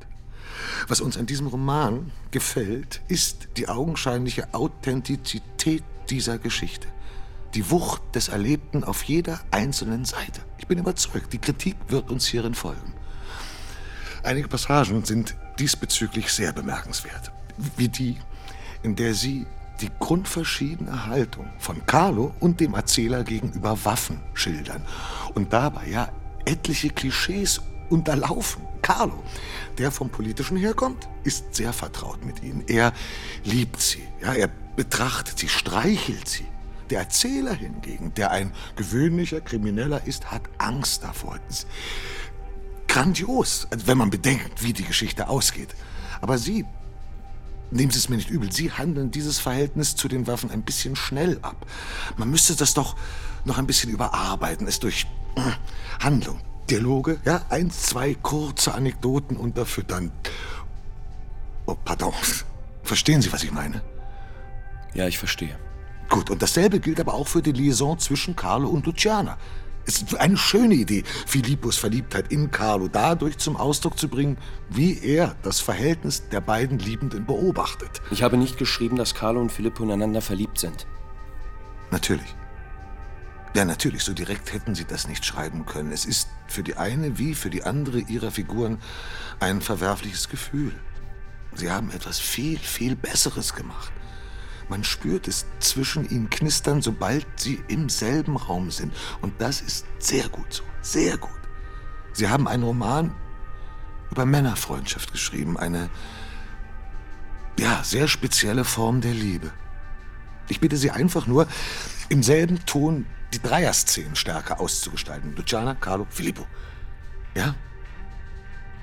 Was uns an diesem Roman gefällt, ist die augenscheinliche Authentizität dieser Geschichte. Die Wucht des Erlebten auf jeder einzelnen Seite. Ich bin überzeugt, die Kritik wird uns hierin folgen. Einige Passagen sind diesbezüglich sehr bemerkenswert. Wie die, in der sie die grundverschiedene Haltung von Carlo und dem Erzähler gegenüber Waffen schildern und dabei ja etliche Klischees unterlaufen. Carlo, der vom Politischen herkommt, ist sehr vertraut mit ihnen. Er liebt sie, ja, er betrachtet sie, streichelt sie. Der Erzähler hingegen, der ein gewöhnlicher Krimineller ist, hat Angst davor. Grandios, also wenn man bedenkt, wie die Geschichte ausgeht. Aber Sie, nehmen Sie es mir nicht übel, Sie handeln dieses Verhältnis zu den Waffen ein bisschen schnell ab. Man müsste das doch noch ein bisschen überarbeiten, es durch äh, Handlung, Dialoge, ja, eins, zwei kurze Anekdoten unterfüttern. Oh, pardon. Verstehen Sie, was ich meine? Ja, ich verstehe. Gut, und dasselbe gilt aber auch für die Liaison zwischen Carlo und Luciana. Es ist eine schöne Idee, Philippos Verliebtheit in Carlo dadurch zum Ausdruck zu bringen, wie er das Verhältnis der beiden Liebenden beobachtet. Ich habe nicht geschrieben, dass Carlo und Filippo ineinander verliebt sind. Natürlich. Ja, natürlich, so direkt hätten Sie das nicht schreiben können. Es ist für die eine wie für die andere Ihrer Figuren ein verwerfliches Gefühl. Sie haben etwas viel, viel Besseres gemacht. Man spürt es zwischen ihnen knistern, sobald sie im selben Raum sind. Und das ist sehr gut so. Sehr gut. Sie haben einen Roman über Männerfreundschaft geschrieben. Eine, ja, sehr spezielle Form der Liebe. Ich bitte Sie einfach nur, im selben Ton die Dreierszenen stärker auszugestalten. Luciana, Carlo, Filippo. Ja?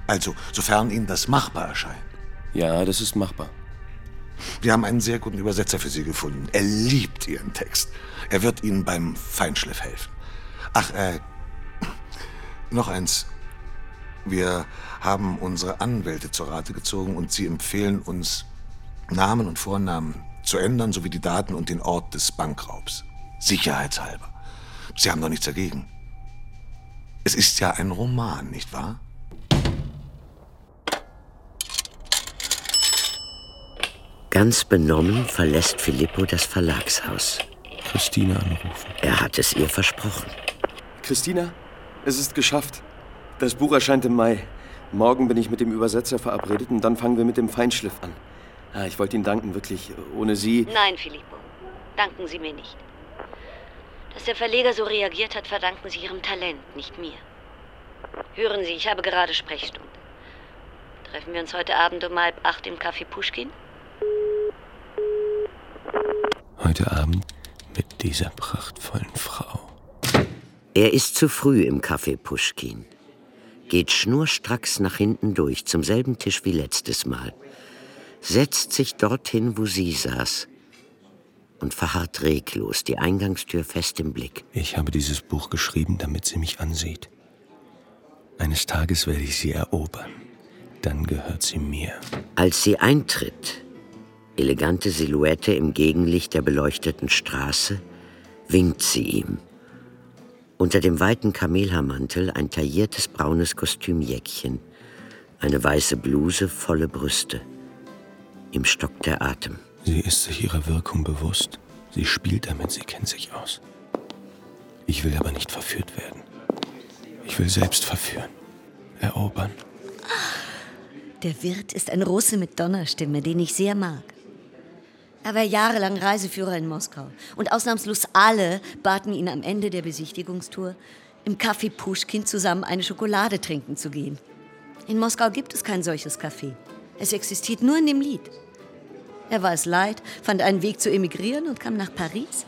Also, sofern Ihnen das machbar erscheint. Ja, das ist machbar. Wir haben einen sehr guten Übersetzer für Sie gefunden. Er liebt Ihren Text. Er wird Ihnen beim Feinschliff helfen. Ach, äh, noch eins. Wir haben unsere Anwälte zur Rate gezogen und sie empfehlen uns, Namen und Vornamen zu ändern, sowie die Daten und den Ort des Bankraubs. Sicherheitshalber. Sie haben doch nichts dagegen. Es ist ja ein Roman, nicht wahr? Ganz benommen verlässt Filippo das Verlagshaus. Christina anrufen. Er hat es ihr versprochen. Christina, es ist geschafft. Das Buch erscheint im Mai. Morgen bin ich mit dem Übersetzer verabredet und dann fangen wir mit dem Feinschliff an. Ah, ich wollte Ihnen danken, wirklich. Ohne Sie. Nein, Filippo. Danken Sie mir nicht. Dass der Verleger so reagiert hat, verdanken Sie Ihrem Talent, nicht mir. Hören Sie, ich habe gerade Sprechstunde. Treffen wir uns heute Abend um halb acht im Café Puschkin? Heute Abend mit dieser prachtvollen Frau. Er ist zu früh im Café Puschkin. Geht schnurstracks nach hinten durch, zum selben Tisch wie letztes Mal. Setzt sich dorthin, wo sie saß. Und verharrt reglos, die Eingangstür fest im Blick. Ich habe dieses Buch geschrieben, damit sie mich ansieht. Eines Tages werde ich sie erobern. Dann gehört sie mir. Als sie eintritt, elegante Silhouette im Gegenlicht der beleuchteten Straße, winkt sie ihm. Unter dem weiten Kamelhaarmantel ein tailliertes braunes Kostümjäckchen, eine weiße Bluse, volle Brüste. Ihm stockt der Atem. Sie ist sich ihrer Wirkung bewusst. Sie spielt damit, sie kennt sich aus. Ich will aber nicht verführt werden. Ich will selbst verführen, erobern. Der Wirt ist ein Russe mit Donnerstimme, den ich sehr mag. Er war jahrelang Reiseführer in Moskau. Und ausnahmslos alle baten ihn am Ende der Besichtigungstour, im Café Puschkin zusammen eine Schokolade trinken zu gehen. In Moskau gibt es kein solches Café. Es existiert nur in dem Lied. Er war es leid, fand einen Weg zu emigrieren und kam nach Paris,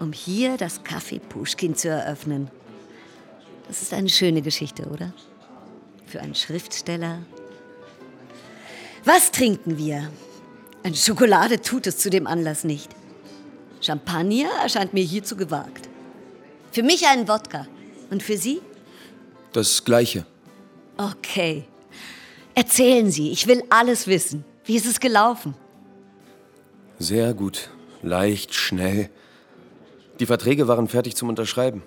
um hier das Café Puschkin zu eröffnen. Das ist eine schöne Geschichte, oder? Für einen Schriftsteller. Was trinken wir? Eine Schokolade tut es zu dem Anlass nicht. Champagner erscheint mir hier zu gewagt. Für mich ein Wodka. Und für Sie? Das Gleiche. Okay. Erzählen Sie, ich will alles wissen. Wie ist es gelaufen? Sehr gut. Leicht, schnell. Die Verträge waren fertig zum Unterschreiben.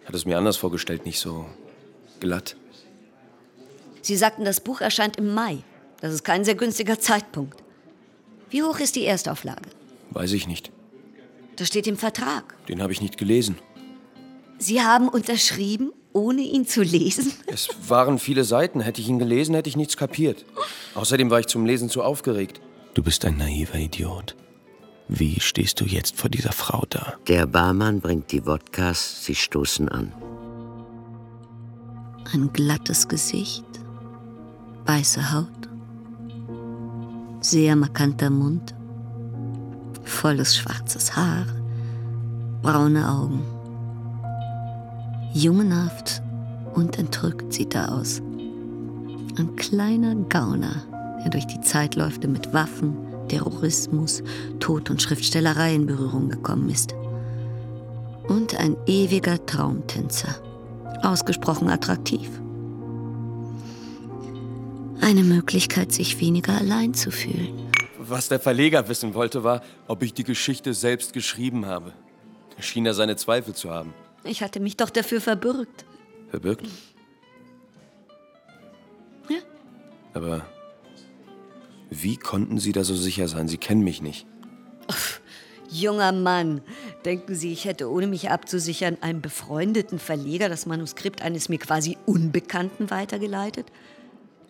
Ich hatte es mir anders vorgestellt, nicht so glatt. Sie sagten, das Buch erscheint im Mai. Das ist kein sehr günstiger Zeitpunkt. Wie hoch ist die Erstauflage? Weiß ich nicht. Das steht im Vertrag. Den habe ich nicht gelesen. Sie haben unterschrieben, ohne ihn zu lesen? Es waren viele Seiten. Hätte ich ihn gelesen, hätte ich nichts kapiert. Außerdem war ich zum Lesen zu aufgeregt. Du bist ein naiver Idiot. Wie stehst du jetzt vor dieser Frau da? Der Barmann bringt die Wodkas, sie stoßen an. Ein glattes Gesicht, weiße Haut, sehr markanter Mund, volles schwarzes Haar, braune Augen. Jungenhaft und entrückt sieht er aus. Ein kleiner Gauner, der durch die Zeit läuft und mit Waffen, Terrorismus, Tod und Schriftstellerei in Berührung gekommen ist. Und ein ewiger Traumtänzer, ausgesprochen attraktiv. Eine Möglichkeit, sich weniger allein zu fühlen. Was der Verleger wissen wollte, war, ob ich die Geschichte selbst geschrieben habe. Er schien er seine Zweifel zu haben. Ich hatte mich doch dafür verbürgt. Verbirgt? Ja. Aber wie konnten Sie da so sicher sein? Sie kennen mich nicht. Junger Mann, denken Sie, ich hätte ohne mich abzusichern einem befreundeten Verleger das Manuskript eines mir quasi Unbekannten weitergeleitet?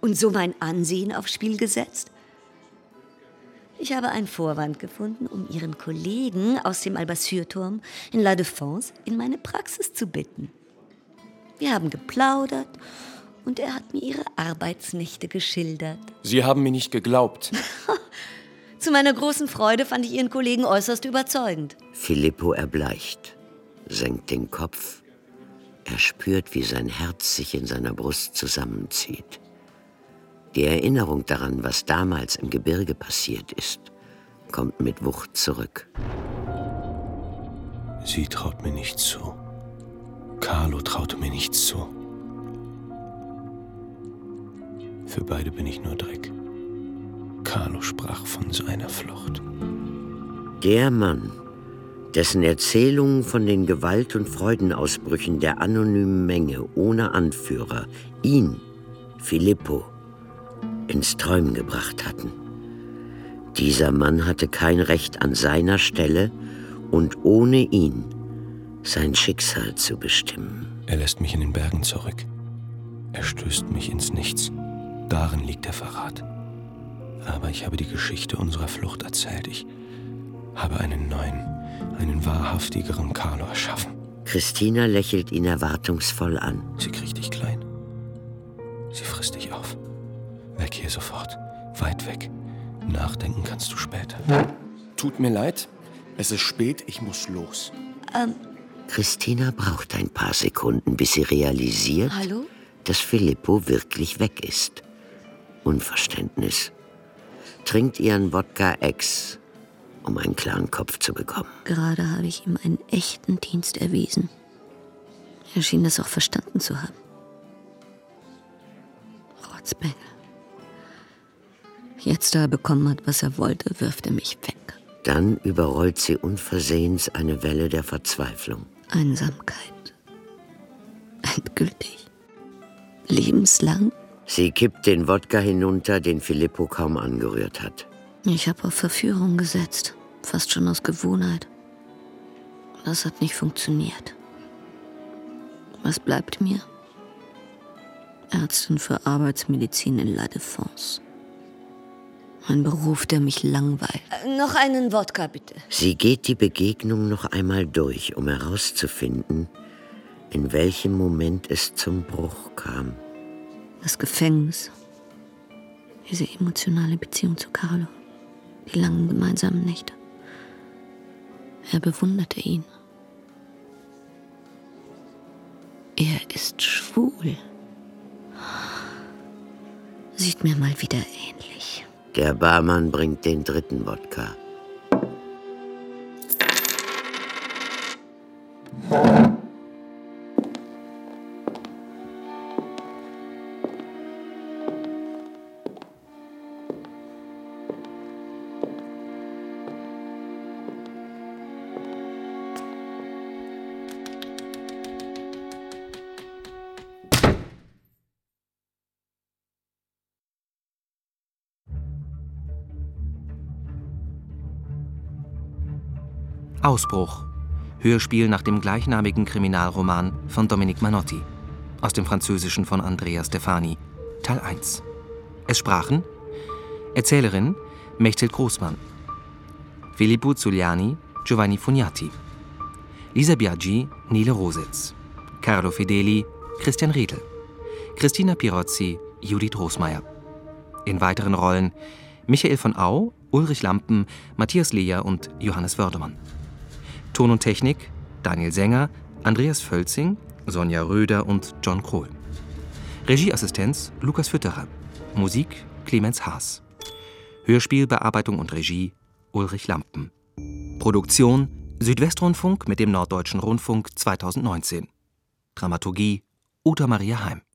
Und so mein Ansehen aufs Spiel gesetzt? Ich habe einen Vorwand gefunden, um Ihren Kollegen aus dem Albassur-Turm in La Défense in meine Praxis zu bitten. Wir haben geplaudert und er hat mir ihre Arbeitsnächte geschildert. Sie haben mir nicht geglaubt. Zu meiner großen Freude fand ich Ihren Kollegen äußerst überzeugend. Filippo erbleicht, senkt den Kopf. Er spürt, wie sein Herz sich in seiner Brust zusammenzieht. Die Erinnerung daran, was damals im Gebirge passiert ist, kommt mit Wucht zurück. Sie traut mir nicht zu. Carlo traute mir nichts zu. Für beide bin ich nur Dreck. Carlo sprach von seiner Flucht. Der Mann, dessen Erzählungen von den Gewalt- und Freudenausbrüchen der anonymen Menge ohne Anführer ihn, Filippo, ins Träumen gebracht hatten. Dieser Mann hatte kein Recht an seiner Stelle und ohne ihn sein Schicksal zu bestimmen. Er lässt mich in den Bergen zurück. Er stößt mich ins Nichts. Darin liegt der Verrat. Aber ich habe die Geschichte unserer Flucht erzählt. Ich habe einen neuen, einen wahrhaftigeren Carlo erschaffen. Christina lächelt ihn erwartungsvoll an. Sie kriegt dich klein. Sie frisst dich auf. Weg hier sofort. Weit weg. Nachdenken kannst du später. Tut mir leid. Es ist spät, ich muss los. Ähm, Christina braucht ein paar Sekunden, bis sie realisiert, hallo? dass Filippo wirklich weg ist. Unverständnis. Trinkt ihren Wodka X, um einen klaren Kopf zu bekommen. Gerade habe ich ihm einen echten Dienst erwiesen. Er schien das auch verstanden zu haben. Rotzbengel. Jetzt, da er bekommen hat, was er wollte, wirft er mich weg. Dann überrollt sie unversehens eine Welle der Verzweiflung. Einsamkeit. Endgültig. Lebenslang. Sie kippt den Wodka hinunter, den Filippo kaum angerührt hat. Ich habe auf Verführung gesetzt. Fast schon aus Gewohnheit. Das hat nicht funktioniert. Was bleibt mir? Ärztin für Arbeitsmedizin in La Défense. Ein Beruf, der mich langweilt. Äh, noch einen Wodka, bitte. Sie geht die Begegnung noch einmal durch, um herauszufinden, in welchem Moment es zum Bruch kam. Das Gefängnis. Diese emotionale Beziehung zu Carlo. Die langen gemeinsamen Nächte. Er bewunderte ihn. Er ist schwul. Sieht mir mal wieder ähnlich. Der Barmann bringt den dritten Wodka. Ausbruch. Hörspiel nach dem gleichnamigen Kriminalroman von Dominique Manotti. Aus dem Französischen von Andrea Stefani. Teil 1. Es sprachen Erzählerin Mechthild Großmann. Filippo Zuliani, Giovanni Fugnati. Lisa Biaggi, Nele Rositz. Carlo Fedeli, Christian Riedel. Christina Pirozzi, Judith Rosmeier. In weiteren Rollen Michael von Au, Ulrich Lampen, Matthias Leher und Johannes Wördemann. Ton und Technik Daniel Sänger, Andreas Völzing, Sonja Röder und John Krohl. Regieassistenz Lukas Fütterer. Musik Clemens Haas. Hörspielbearbeitung und Regie Ulrich Lampen. Produktion Südwestrundfunk mit dem Norddeutschen Rundfunk 2019. Dramaturgie Uta Maria Heim.